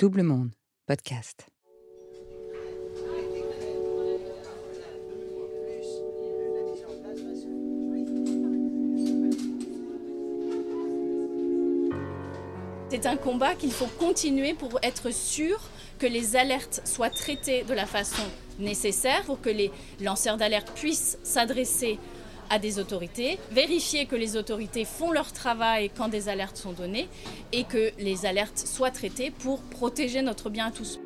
Double Monde, podcast. C'est un combat qu'il faut continuer pour être sûr que les alertes soient traitées de la façon nécessaire, pour que les lanceurs d'alerte puissent s'adresser à des autorités, vérifier que les autorités font leur travail quand des alertes sont données et que les alertes soient traitées pour protéger notre bien à tous.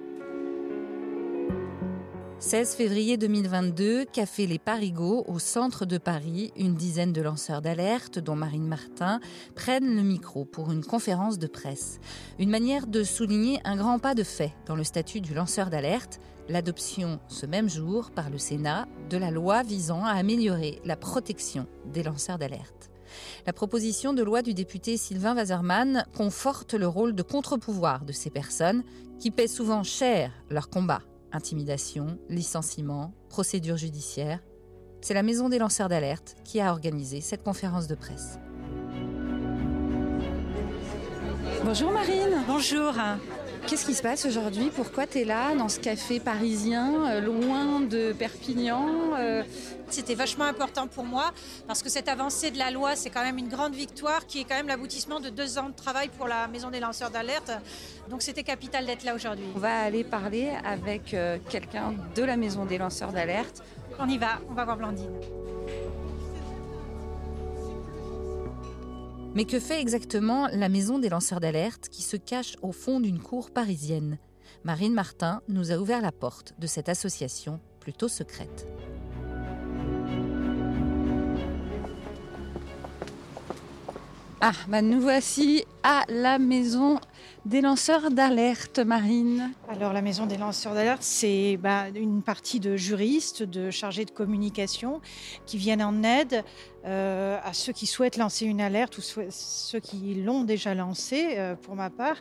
16 février 2022, Café Les Parigots, au centre de Paris, une dizaine de lanceurs d'alerte, dont Marine Martin, prennent le micro pour une conférence de presse. Une manière de souligner un grand pas de fait dans le statut du lanceur d'alerte, l'adoption ce même jour par le Sénat de la loi visant à améliorer la protection des lanceurs d'alerte. La proposition de loi du député Sylvain Wasserman conforte le rôle de contre-pouvoir de ces personnes qui paient souvent cher leur combat intimidation, licenciement, procédure judiciaire. C'est la Maison des lanceurs d'alerte qui a organisé cette conférence de presse. Bonjour Marine. Bonjour. Qu'est-ce qui se passe aujourd'hui? Pourquoi tu es là, dans ce café parisien, euh, loin de Perpignan euh? C'était vachement important pour moi parce que cette avancée de la loi, c'est quand même une grande victoire qui est quand même l'aboutissement de deux ans de travail pour la Maison des lanceurs d'alerte. Donc c'était capital d'être là aujourd'hui. On va aller parler avec euh, quelqu'un de la Maison des lanceurs d'alerte. On y va, on va voir Blandine. Mais que fait exactement la maison des lanceurs d'alerte qui se cache au fond d'une cour parisienne? Marine Martin nous a ouvert la porte de cette association plutôt secrète. Ah, bah nous voici à la maison des lanceurs d'alerte, Marine. Alors la maison des lanceurs d'alerte, c'est bah, une partie de juristes, de chargés de communication qui viennent en aide euh, à ceux qui souhaitent lancer une alerte ou ceux qui l'ont déjà lancée, euh, pour ma part,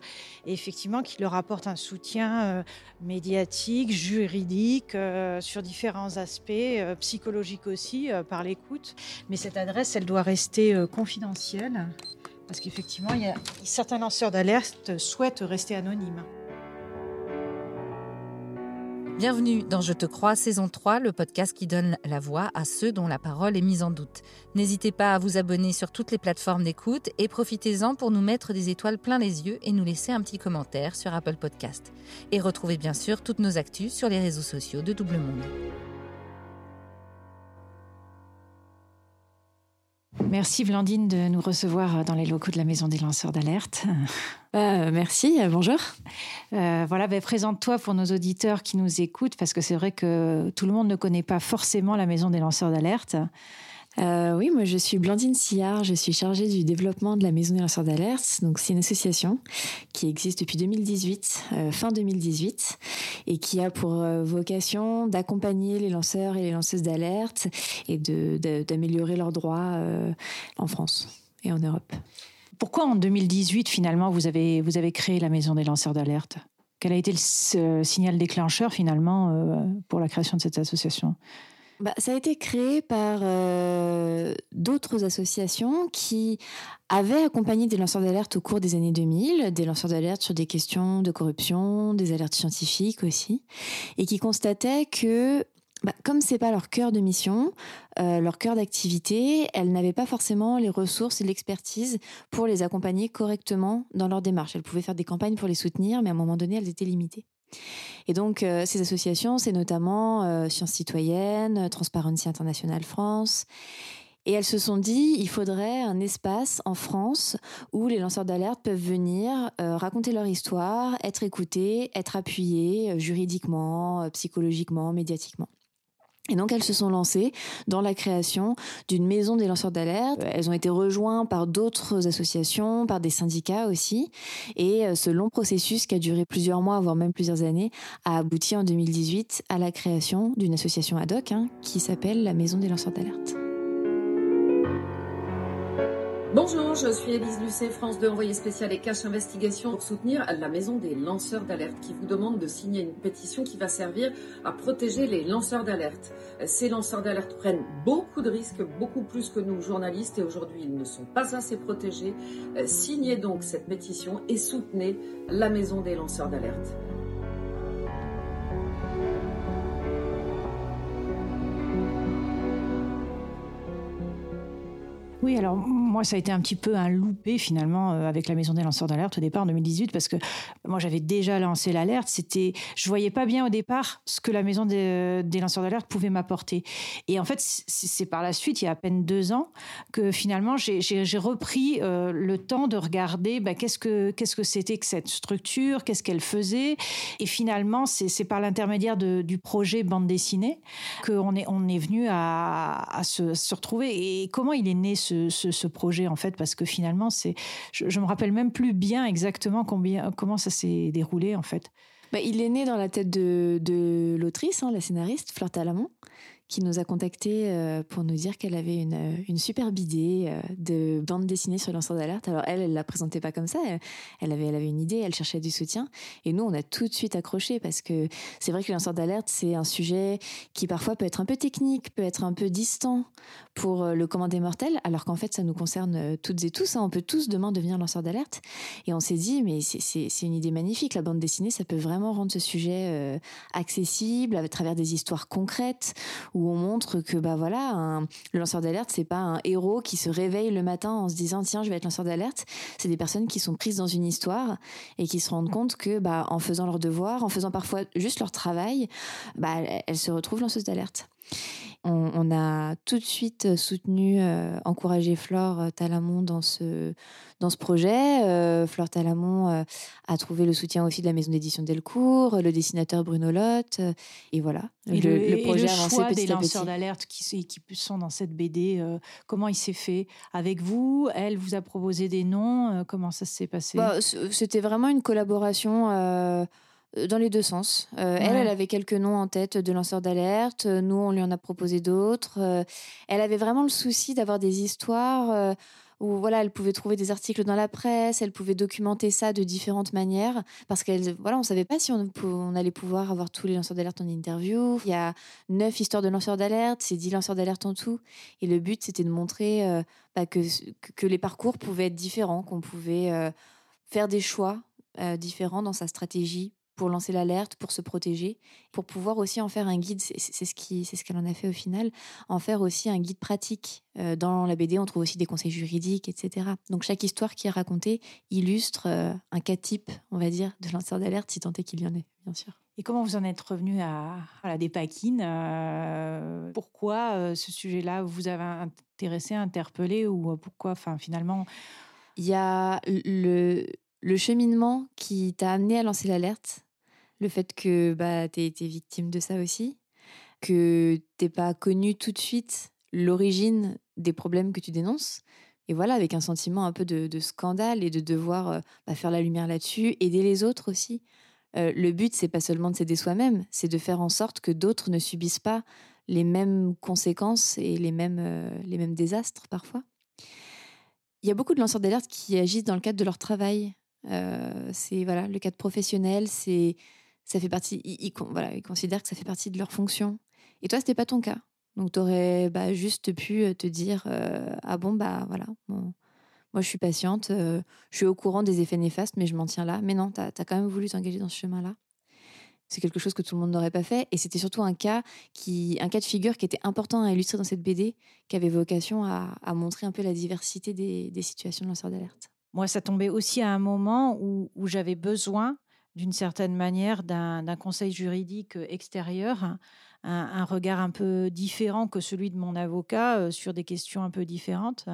et effectivement qui leur apportent un soutien euh, médiatique, juridique, sur différents aspects, psychologiques aussi, par l'écoute. Mais cette adresse, elle doit rester confidentielle. Parce qu'effectivement, certains lanceurs d'alerte souhaitent rester anonymes. Bienvenue dans Je te crois, saison 3, le podcast qui donne la voix à ceux dont la parole est mise en doute. N'hésitez pas à vous abonner sur toutes les plateformes d'écoute et profitez-en pour nous mettre des étoiles plein les yeux et nous laisser un petit commentaire sur Apple Podcast. Et retrouvez bien sûr toutes nos actus sur les réseaux sociaux de Double Monde. Merci Blandine de nous recevoir dans les locaux de la Maison des lanceurs d'alerte. Euh, merci, euh, bonjour. Euh, voilà, ben, présente-toi pour nos auditeurs qui nous écoutent, parce que c'est vrai que tout le monde ne connaît pas forcément la Maison des lanceurs d'alerte. Euh, oui, moi je suis Blandine Sillard, je suis chargée du développement de la Maison des lanceurs d'alerte. Donc c'est une association qui existe depuis 2018, euh, fin 2018, et qui a pour euh, vocation d'accompagner les lanceurs et les lanceuses d'alerte et d'améliorer leurs droits en France et en Europe. Pourquoi en 2018, finalement, vous avez, vous avez créé la Maison des lanceurs d'alerte? Quel a été le signal déclencheur, finalement, pour la création de cette association? Bah, ça a été créé par euh, d'autres associations qui avaient accompagné des lanceurs d'alerte au cours des années 2000, des lanceurs d'alerte sur des questions de corruption, des alertes scientifiques aussi, et qui constataient que bah, comme c'est pas leur cœur de mission, euh, leur cœur d'activité, elles n'avaient pas forcément les ressources et l'expertise pour les accompagner correctement dans leur démarche. Elles pouvaient faire des campagnes pour les soutenir, mais à un moment donné, elles étaient limitées. Et donc, euh, ces associations, c'est notamment euh, Sciences Citoyennes, Transparency International France. Et elles se sont dit, il faudrait un espace en France où les lanceurs d'alerte peuvent venir euh, raconter leur histoire, être écoutés, être appuyés euh, juridiquement, psychologiquement, médiatiquement. Et donc elles se sont lancées dans la création d'une maison des lanceurs d'alerte. Elles ont été rejointes par d'autres associations, par des syndicats aussi. Et euh, ce long processus qui a duré plusieurs mois, voire même plusieurs années, a abouti en 2018 à la création d'une association ad hoc hein, qui s'appelle la Maison des lanceurs d'alerte. Bonjour, je suis Élise Lucet, France 2, envoyée spéciale et cache investigation pour soutenir la maison des lanceurs d'alerte qui vous demande de signer une pétition qui va servir à protéger les lanceurs d'alerte. Ces lanceurs d'alerte prennent beaucoup de risques, beaucoup plus que nous journalistes et aujourd'hui ils ne sont pas assez protégés. Signez donc cette pétition et soutenez la maison des lanceurs d'alerte. Oui, alors moi, ça a été un petit peu un loupé finalement euh, avec la maison des lanceurs d'alerte au départ en 2018 parce que moi, j'avais déjà lancé l'alerte. C'était, je voyais pas bien au départ ce que la maison des, lanceurs d'alerte pouvait m'apporter. Et en fait, c'est par la suite, il y a à peine deux ans, que finalement, j'ai repris euh, le temps de regarder bah, qu'est-ce que qu'est-ce que c'était que cette structure, qu'est-ce qu'elle faisait. Et finalement, c'est par l'intermédiaire du projet bande dessinée qu'on est on est venu à, se, se retrouver. Et comment il est né ce ce, projet en fait parce que finalement c'est je, je, me rappelle même plus bien exactement combien comment ça s'est déroulé en fait. Bah, il est né dans la tête de, l'autrice, hein, la scénariste Fleur Talamont, qui nous a contacté euh, pour nous dire qu'elle avait une, euh, une superbe idée euh, de bande dessinée sur lanceur d'alerte. Alors elle, elle la présentait pas comme ça. Elle avait, elle avait une idée, elle cherchait du soutien. Et nous, on a tout de suite accroché parce que c'est vrai que lanceur d'alerte, c'est un sujet qui parfois peut être un peu technique, peut être un peu distant pour le commandé mortel, alors qu'en fait, ça nous concerne toutes et tous. Hein. On peut tous demain devenir lanceur d'alerte. Et on s'est dit, mais c'est une idée magnifique. La bande dessinée, ça peut vraiment rendre ce sujet accessible à travers des histoires concrètes ou où on montre que bah voilà, le lanceur d'alerte, c'est pas un héros qui se réveille le matin en se disant tiens, je vais être lanceur d'alerte. C'est des personnes qui sont prises dans une histoire et qui se rendent compte que bah en faisant leur devoir, en faisant parfois juste leur travail, bah elles se retrouvent lanceuses d'alerte. On, a tout de suite soutenu, euh, encouragé Flore euh, Talamon dans ce, dans ce projet. Euh, Flore Talamon a trouvé le soutien aussi de la maison d'édition Delcourt, le dessinateur Bruno Lotte. et voilà, le, le, projet a avancé petit des lanceurs d'alerte qui, qui sont dans cette BD, comment il s'est fait Avec vous? Elle vous a proposé des noms Comment ça s'est passé? Bah, C'était vraiment une collaboration euh, dans les deux sens. Euh, elle, elle avait quelques noms en tête de lanceurs d'alerte. Euh, nous, on lui en a proposé d'autres. elle avait vraiment le souci d'avoir des histoires où voilà, elle pouvait trouver des articles dans la presse, elle pouvait documenter ça de différentes manières, parce qu'elle, voilà, on savait pas si on, on, allait pouvoir avoir tous les lanceurs d'alerte en interview. Il y a neuf histoires de lanceurs d'alerte, c'est dix lanceurs d'alerte en tout, et le but c'était de montrer bah, que, que les parcours pouvaient être différents, qu'on pouvait faire des choix différents dans sa stratégie pour lancer l'alerte, pour se protéger, pour pouvoir aussi en faire un guide. C'est ce qui, c'est ce qu'elle en a fait au final, en faire aussi un guide pratique. Euh, dans la BD, on trouve aussi des conseils juridiques, etc. Donc chaque histoire qui est racontée illustre euh, un cas type, on va dire, de lanceur d'alerte, si tant est qu'il y en ait, bien sûr. Et comment vous en êtes revenu à, la dépaquine euh, Pourquoi ce sujet-là vous avez intéressé, interpellé ou pourquoi, enfin finalement Il y a le le cheminement qui t'a amené à lancer l'alerte, le fait que bah, tu été victime de ça aussi, que t'es pas connu tout de suite l'origine des problèmes que tu dénonces. Et voilà, avec un sentiment un peu de, scandale et de devoir euh, bah, faire la lumière là-dessus, aider les autres aussi. Euh, le but, c'est pas seulement de s'aider soi-même, c'est de faire en sorte que d'autres ne subissent pas les mêmes conséquences et les mêmes, euh, les mêmes désastres parfois. Il y a beaucoup de lanceurs d'alerte qui agissent dans le cadre de leur travail. Euh, c'est voilà le cadre professionnel, c'est ça fait partie. Ils, voilà, ils considèrent que ça fait partie de leur fonction. Et toi, c'était pas ton cas. Donc, tu aurais bah, juste pu euh, te dire euh, Ah bon, bah voilà, moi je suis patiente, je suis au courant des effets néfastes, mais je m'en tiens là. Mais non, tu as, quand même voulu t'engager dans ce chemin-là. C'est quelque chose que tout le monde n'aurait pas fait. Et c'était surtout un cas, qui, un cas de figure qui était important à illustrer dans cette BD, qui avait vocation à, montrer un peu la diversité des, des situations de lanceurs d'alerte. Moi, ça tombait aussi à un moment où, j'avais besoin, d'une certaine manière, d'un conseil juridique extérieur, un, regard un peu différent que celui de mon avocat euh, sur des questions un peu différentes.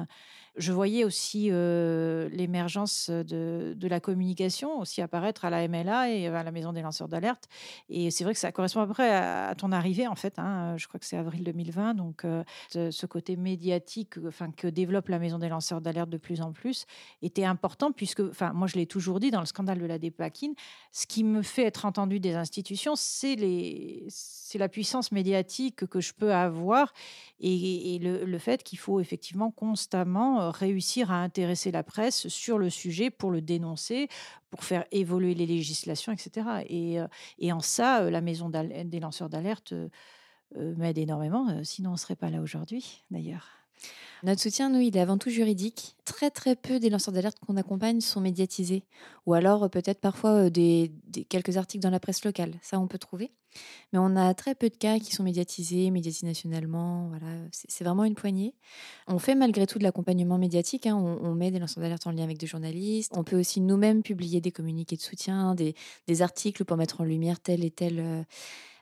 Je voyais aussi euh, l'émergence de, la communication aussi apparaître à la MLA et à la Maison des lanceurs d'alerte. Et c'est vrai que ça correspond à peu près à, ton arrivée, en fait. Hein. Je crois que c'est avril 2020. Donc, euh, ce côté médiatique que développe la Maison des lanceurs d'alerte de plus en plus était important, puisque, enfin, moi, je l'ai toujours dit dans le scandale de la dépakine, ce qui me fait être entendu des institutions, c'est la puissance médiatique que je peux avoir et, le, fait qu'il faut effectivement constamment euh, réussir à intéresser la presse sur le sujet pour le dénoncer, pour faire évoluer les législations, etc. Et, euh, et en ça, la maison des lanceurs d'alerte m'aide énormément, sinon on ne serait pas là aujourd'hui d'ailleurs. Notre soutien, nous, il est avant tout juridique. Très très peu des lanceurs d'alerte qu'on accompagne sont médiatisés. Ou alors euh, peut-être parfois euh, des, quelques articles dans la presse locale. Ça, on peut trouver. Mais on a très peu de cas qui sont médiatisés, médiatisés nationalement. Voilà, c'est vraiment une poignée. On fait malgré tout de l'accompagnement médiatique. Hein. On, met des lanceurs d'alerte en lien avec des journalistes. On peut aussi nous-mêmes publier des communiqués de soutien, des, articles pour mettre en lumière tel et tel euh,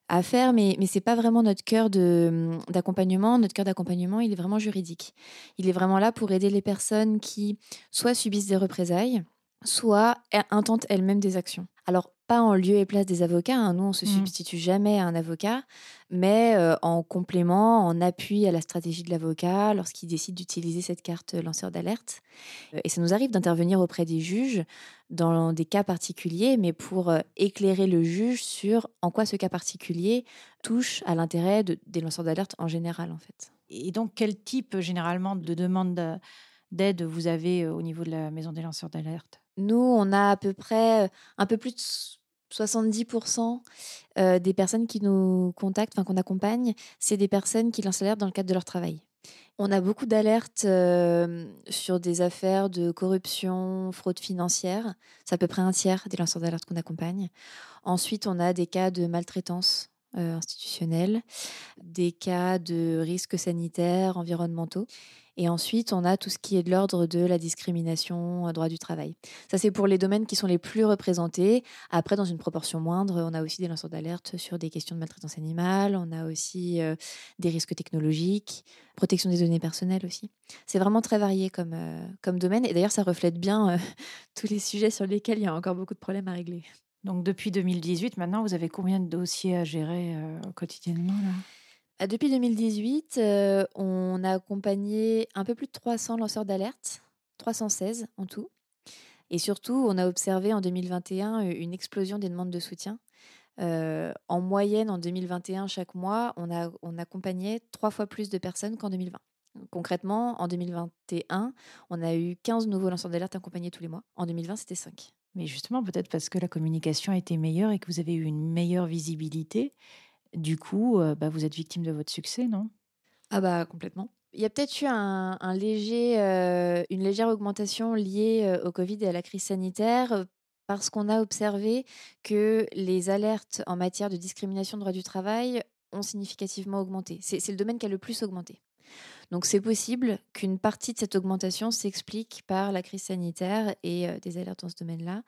à faire, mais, mais ce n'est pas vraiment notre cœur d'accompagnement. Notre cœur d'accompagnement, il est vraiment juridique. Il est vraiment là pour aider les personnes qui soit subissent des représailles, soit intentent elles-mêmes des actions. Alors, pas en lieu et place des avocats. Hein. Nous, on se mmh. substitue jamais à un avocat, mais euh, en complément, en appui à la stratégie de l'avocat lorsqu'il décide d'utiliser cette carte lanceur d'alerte. Euh, et ça nous arrive d'intervenir auprès des juges dans des cas particuliers, mais pour euh, éclairer le juge sur en quoi ce cas particulier touche à l'intérêt des lanceurs d'alerte en général, en fait. Et donc, quel type généralement de demande d'aide vous avez au niveau de la maison des lanceurs d'alerte? Nous, on a à peu près un peu plus de 70% euh, des personnes qui nous contactent, enfin qu'on accompagne, c'est des personnes qui lancent l'alerte dans le cadre de leur travail. On a beaucoup d'alertes sur des affaires de corruption, fraude financière. C'est à peu près un tiers des lanceurs d'alerte qu'on accompagne. Ensuite, on a des cas de maltraitance institutionnelle, des cas de risques sanitaires, environnementaux. Et ensuite, on a tout ce qui est de l'ordre de la discrimination, droit du travail. Ça, c'est pour les domaines qui sont les plus représentés. Après, dans une proportion moindre, on a aussi des lanceurs d'alerte sur des questions de maltraitance animale, on a aussi euh, des risques technologiques, protection des données personnelles aussi. C'est vraiment très varié comme, euh, comme domaine. Et d'ailleurs, ça reflète bien euh, tous les sujets sur lesquels il y a encore beaucoup de problèmes à régler. Donc, depuis 2018, maintenant, vous avez combien de dossiers à gérer quotidiennement là? Depuis 2018, euh, on a accompagné un peu plus de 300 lanceurs d'alerte, 316 en tout. Et surtout, on a observé en 2021 euh, une explosion des demandes de soutien. Euh, en moyenne, en 2021, chaque mois, on, a, on accompagnait trois fois plus de personnes qu'en 2020. Concrètement, en 2021, on a eu 15 nouveaux lanceurs d'alerte accompagnés tous les mois. En 2020, c'était 5. Mais justement, peut-être parce que la communication a été meilleure et que vous avez eu une meilleure visibilité du coup, bah, vous êtes victime de votre succès, non? Ah bah complètement. Il y a peut-être eu un, léger, une légère augmentation liée au Covid et à la crise sanitaire parce qu'on a observé que les alertes en matière de discrimination de droit du travail ont significativement augmenté. C'est le domaine qui a le plus augmenté. Donc c'est possible qu'une partie de cette augmentation s'explique par la crise sanitaire et euh, des alertes dans ce domaine-là.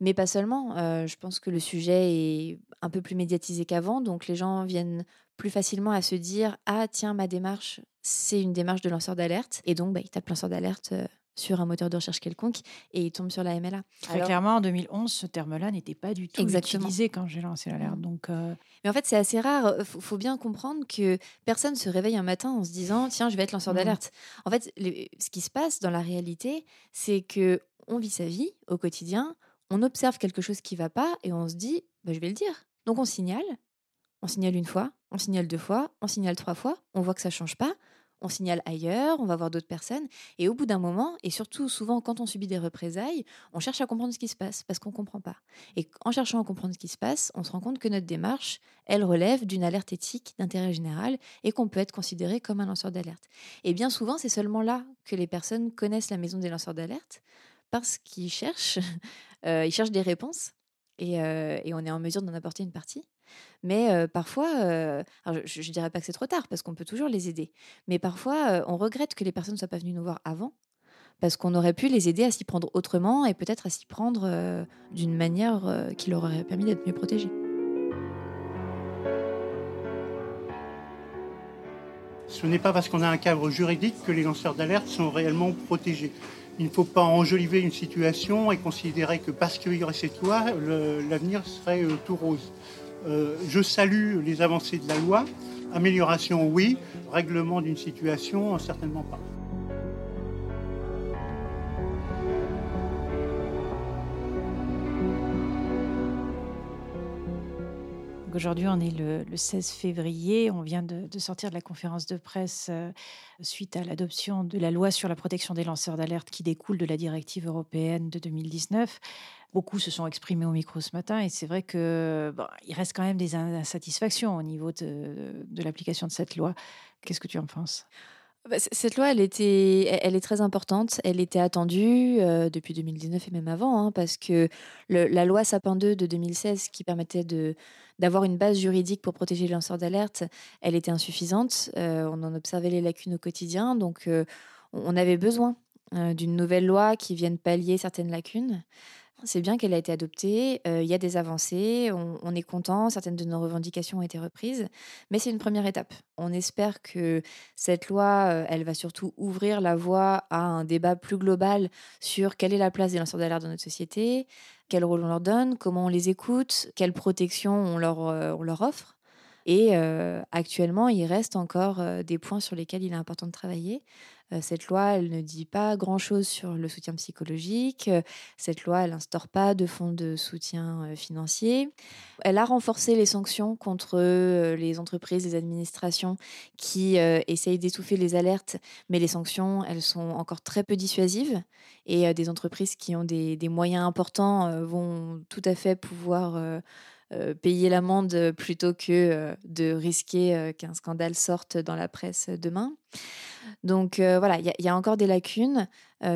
Mais pas seulement. Euh, je pense que le sujet est un peu plus médiatisé qu'avant. Donc les gens viennent plus facilement à se dire Ah, tiens, ma démarche, c'est une démarche de lanceur d'alerte. Et donc, bah, ils tapent lanceur d'alerte euh, sur un moteur de recherche quelconque et il tombe sur la MLA. Très clairement, en 2011, ce terme-là n'était pas du tout utilisé quand j'ai lancé l'alerte. Donc, euh, Mais en fait, c'est assez rare. Il faut, bien comprendre que personne se réveille un matin en se disant tiens, je vais être lanceur mmh. d'alerte. En fait, ce qui se passe dans la réalité, c'est que on vit sa vie au quotidien, on observe quelque chose qui va pas et on se dit bah, je vais le dire. Donc on signale. On signale une fois, on signale deux fois, on signale trois fois, on voit que ça change pas on signale ailleurs, on va voir d'autres personnes. Et au bout d'un moment, et surtout souvent quand on subit des représailles, on cherche à comprendre ce qui se passe parce qu'on ne comprend pas. Et en cherchant à comprendre ce qui se passe, on se rend compte que notre démarche, elle relève d'une alerte éthique d'intérêt général et qu'on peut être considéré comme un lanceur d'alerte. Et bien souvent, c'est seulement là que les personnes connaissent la maison des lanceurs d'alerte parce qu'ils cherchent, euh, ils cherchent des réponses euh, et on est en mesure d'en apporter une partie. Mais parfois, je ne dirais pas que c'est trop tard parce qu'on peut toujours les aider. Mais parfois, on regrette que les personnes ne soient pas venues nous voir avant parce qu'on aurait pu les aider à s'y prendre autrement et peut-être à s'y prendre d'une manière qui leur aurait permis d'être mieux protégés. Ce n'est pas parce qu'on a un cadre juridique que les lanceurs d'alerte sont réellement protégés. Il ne faut pas enjoliver une situation et considérer que parce qu'il y aurait cette loi, l'avenir serait tout rose. Euh, je salue les avancées de la loi. Amélioration, oui. Règlement d'une situation, certainement pas. Aujourd'hui, on est le, 16 février. On vient de, sortir de la conférence de presse euh, suite à l'adoption de la loi sur la protection des lanceurs d'alerte qui découle de la directive européenne de 2019. Beaucoup se sont exprimés au micro ce matin et c'est vrai que il reste quand même des insatisfactions au niveau de l'application de cette loi. Qu'est-ce que tu en penses? Cette loi, elle, était, elle est très importante. Elle était attendue euh, depuis 2019 et même avant, hein, parce que la loi Sapin 2 de 2016, qui permettait d'avoir une base juridique pour protéger les lanceurs d'alerte, elle était insuffisante. Euh, on en observait les lacunes au quotidien, donc euh, on avait besoin d'une nouvelle loi qui vienne pallier certaines lacunes. C'est bien qu'elle a été adoptée, il y a des avancées, on, est content, certaines de nos revendications ont été reprises, mais c'est une première étape. On espère que cette loi, elle va surtout ouvrir la voie à un débat plus global sur quelle est la place des lanceurs d'alerte dans notre société, quel rôle on leur donne, comment on les écoute, quelle protection on leur, on leur offre. Et actuellement, il reste encore des points sur lesquels il est important de travailler. Cette loi, elle ne dit pas grand-chose sur le soutien psychologique. Cette loi, elle n'instaure pas de fonds de soutien financier. Elle a renforcé les sanctions contre les entreprises, les administrations qui essayent d'étouffer les alertes, mais les sanctions, elles sont encore très peu dissuasives. Et des entreprises qui ont des moyens importants vont tout à fait pouvoir payer l'amende plutôt que de risquer qu'un scandale sorte dans la presse demain. Donc voilà, il y, a encore des lacunes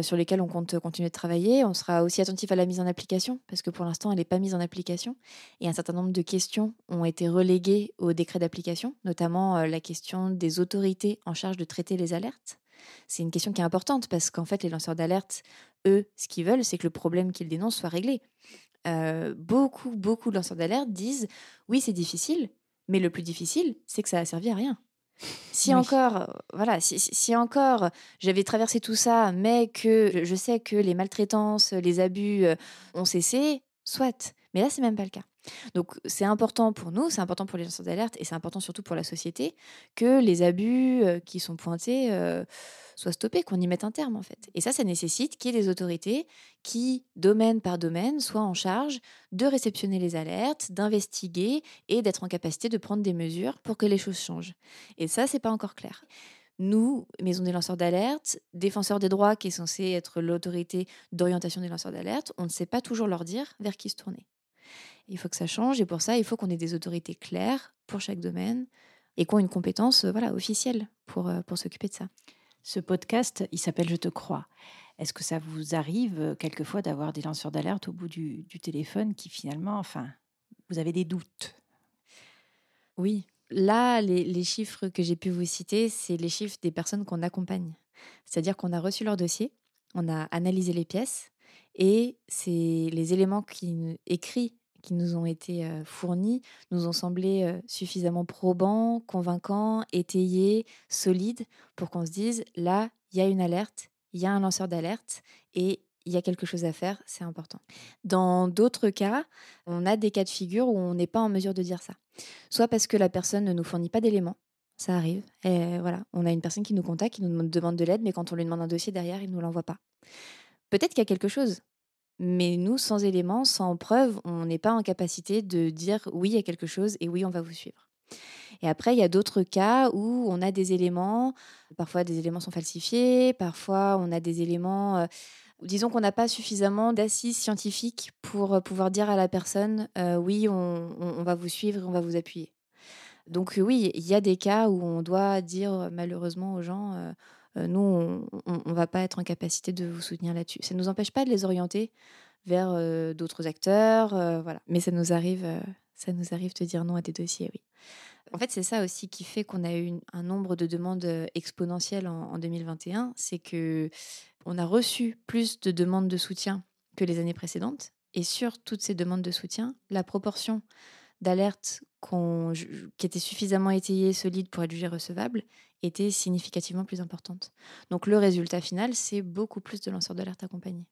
sur lesquelles on compte continuer de travailler. On sera aussi attentif à la mise en application, parce que pour l'instant, elle n'est pas mise en application. Et un certain nombre de questions ont été reléguées au décret d'application, notamment la question des autorités en charge de traiter les alertes. C'est une question qui est importante parce qu'en fait, les lanceurs d'alerte, eux, ce qu'ils veulent, c'est que le problème qu'ils dénoncent soit réglé beaucoup, beaucoup de lanceurs d'alerte disent oui, c'est difficile, mais le plus difficile, c'est que ça a servi à rien. Si encore, voilà, si, encore j'avais traversé tout ça, mais que je sais que les maltraitances, les abus ont cessé, soit. Mais là, c'est même pas le cas. Donc, c'est important pour nous, c'est important pour les lanceurs d'alerte et c'est important surtout pour la société que les abus qui sont pointés soit stoppé, qu'on y mette un terme en fait. Et ça, ça nécessite qu'il y ait des autorités qui, domaine par domaine, soient en charge de réceptionner les alertes, d'investiguer et d'être en capacité de prendre des mesures pour que les choses changent. Et ça, c'est pas encore clair. Nous, Maison des lanceurs d'alerte, défenseurs des droits qui est censé être l'autorité d'orientation des lanceurs d'alerte, on ne sait pas toujours leur dire vers qui se tourner. Il faut que ça change et pour ça, il faut qu'on ait des autorités claires pour chaque domaine et qu'on ait une compétence voilà, officielle pour, euh, pour s'occuper de ça. Ce podcast, il s'appelle Je te crois. Est-ce que ça vous arrive euh, quelquefois d'avoir des lanceurs d'alerte au bout du, téléphone qui finalement, enfin, vous avez des doutes? Oui. Là, les, chiffres que j'ai pu vous citer, c'est les chiffres des personnes qu'on accompagne. C'est-à-dire qu'on a reçu leur dossier, on a analysé les pièces et c'est les éléments qui, écrits qui nous ont été fournis nous ont semblé suffisamment probants, convaincants, étayés, solides pour qu'on se dise là, il y a une alerte, il y a un lanceur d'alerte et il y a quelque chose à faire, c'est important. Dans d'autres cas, on a des cas de figure où on n'est pas en mesure de dire ça. Soit parce que la personne ne nous fournit pas d'éléments, ça arrive. Et voilà, on a une personne qui nous contacte, qui nous demande de l'aide, mais quand on lui demande un dossier derrière, il ne nous l'envoie pas. Peut-être qu'il y a quelque chose. Mais nous, sans éléments, sans preuves, on n'est pas en capacité de dire oui, a quelque chose et oui, on va vous suivre. Et après, il y a d'autres cas où on a des éléments, parfois des éléments sont falsifiés, parfois on a des éléments, euh, disons qu'on n'a pas suffisamment d'assises scientifiques pour pouvoir dire à la personne euh, oui, on, va vous suivre, on va vous appuyer. Donc oui, il y a des cas où on doit dire malheureusement aux gens euh, nous, on ne va pas être en capacité de vous soutenir là-dessus. Ça ne nous empêche pas de les orienter vers euh, d'autres acteurs, euh, voilà. Mais ça nous arrive, ça nous arrive de dire non à des dossiers, oui. En fait, c'est ça aussi qui fait qu'on a eu un nombre de demandes exponentielles en, 2021, c'est que on a reçu plus de demandes de soutien que les années précédentes. Et sur toutes ces demandes de soutien, la proportion d'alertes qui étaient suffisamment étayées, solides pour être jugées recevables, était significativement plus importante. Donc le résultat final, c'est beaucoup plus de lanceurs d'alerte accompagnés.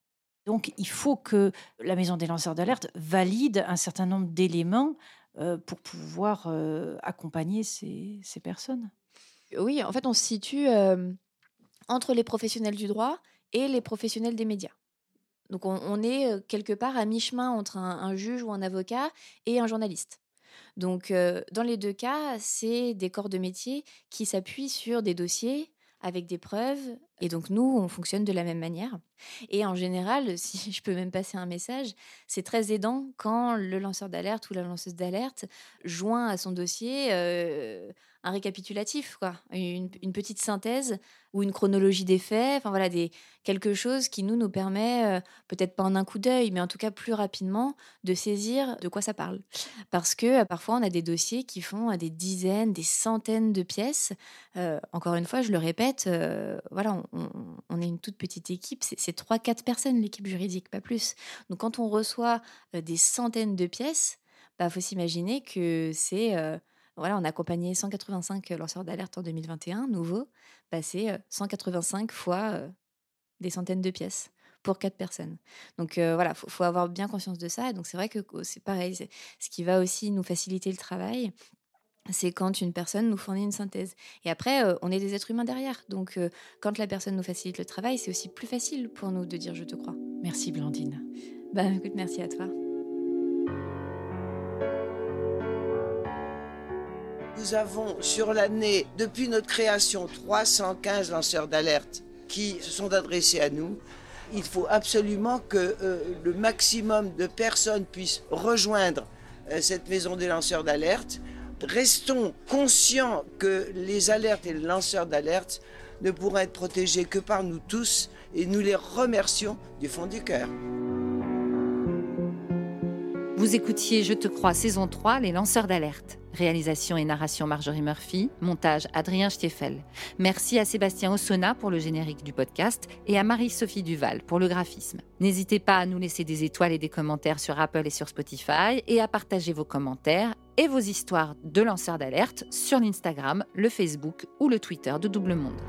Donc il faut que la maison des lanceurs d'alerte valide un certain nombre d'éléments euh, pour pouvoir euh, accompagner ces, personnes. Oui, en fait, on se situe euh, entre les professionnels du droit et les professionnels des médias. Donc on, est quelque part à mi-chemin entre un, juge ou un avocat et un journaliste. Donc, dans les deux cas, c'est des corps de métier qui s'appuient sur des dossiers avec des preuves. Et donc, nous, on fonctionne de la même manière. Et en général, si je peux même passer un message, c'est très aidant quand le lanceur d'alerte ou la lanceuse d'alerte joint à son dossier euh, un récapitulatif, une, petite synthèse ou une chronologie des faits, enfin voilà, quelque chose qui nous nous permet, euh, peut-être pas en un coup d'œil, mais en tout cas plus rapidement, de saisir de quoi ça parle. Parce que euh, parfois on a des dossiers qui font des dizaines, des centaines de pièces. encore une fois, je le répète, voilà, on, on, est une toute petite équipe, c'est c'est 3-4 personnes, l'équipe juridique, pas plus. Donc quand on reçoit des centaines de pièces, il bah, faut s'imaginer que c'est... voilà, on a accompagné 185 lanceurs d'alerte en 2021, nouveau. Bah, c'est 185 fois des centaines de pièces pour quatre personnes. Donc voilà, il faut, avoir bien conscience de ça. Et donc c'est vrai que oh, c'est pareil, ce qui va aussi nous faciliter le travail, c'est quand une personne nous fournit une synthèse. Et après, euh, on est des êtres humains derrière. Donc, euh, quand la personne nous facilite le travail, c'est aussi plus facile pour nous de dire je te crois. Merci Blandine. Bah, écoute, merci à toi. Nous avons sur l'année, depuis notre création, 315 lanceurs d'alerte qui se sont adressés à nous. Il faut absolument que euh, le maximum de personnes puissent rejoindre cette maison des lanceurs d'alerte restons conscients que les alertes et les lanceurs d'alerte ne pourront être protégés que par nous tous et nous les remercions du fond du cœur. Vous écoutiez Je te crois saison 3, les lanceurs d'alerte. Réalisation et narration Marjorie Murphy, montage Adrien Stiefel. Merci à Sébastien Ossona pour le générique du podcast et à Marie-Sophie Duval pour le graphisme. N'hésitez pas à nous laisser des étoiles et des commentaires sur Apple et sur Spotify et à partager vos commentaires et vos histoires de lanceurs d'alerte sur l'Instagram, le Facebook ou le Twitter de Double Monde.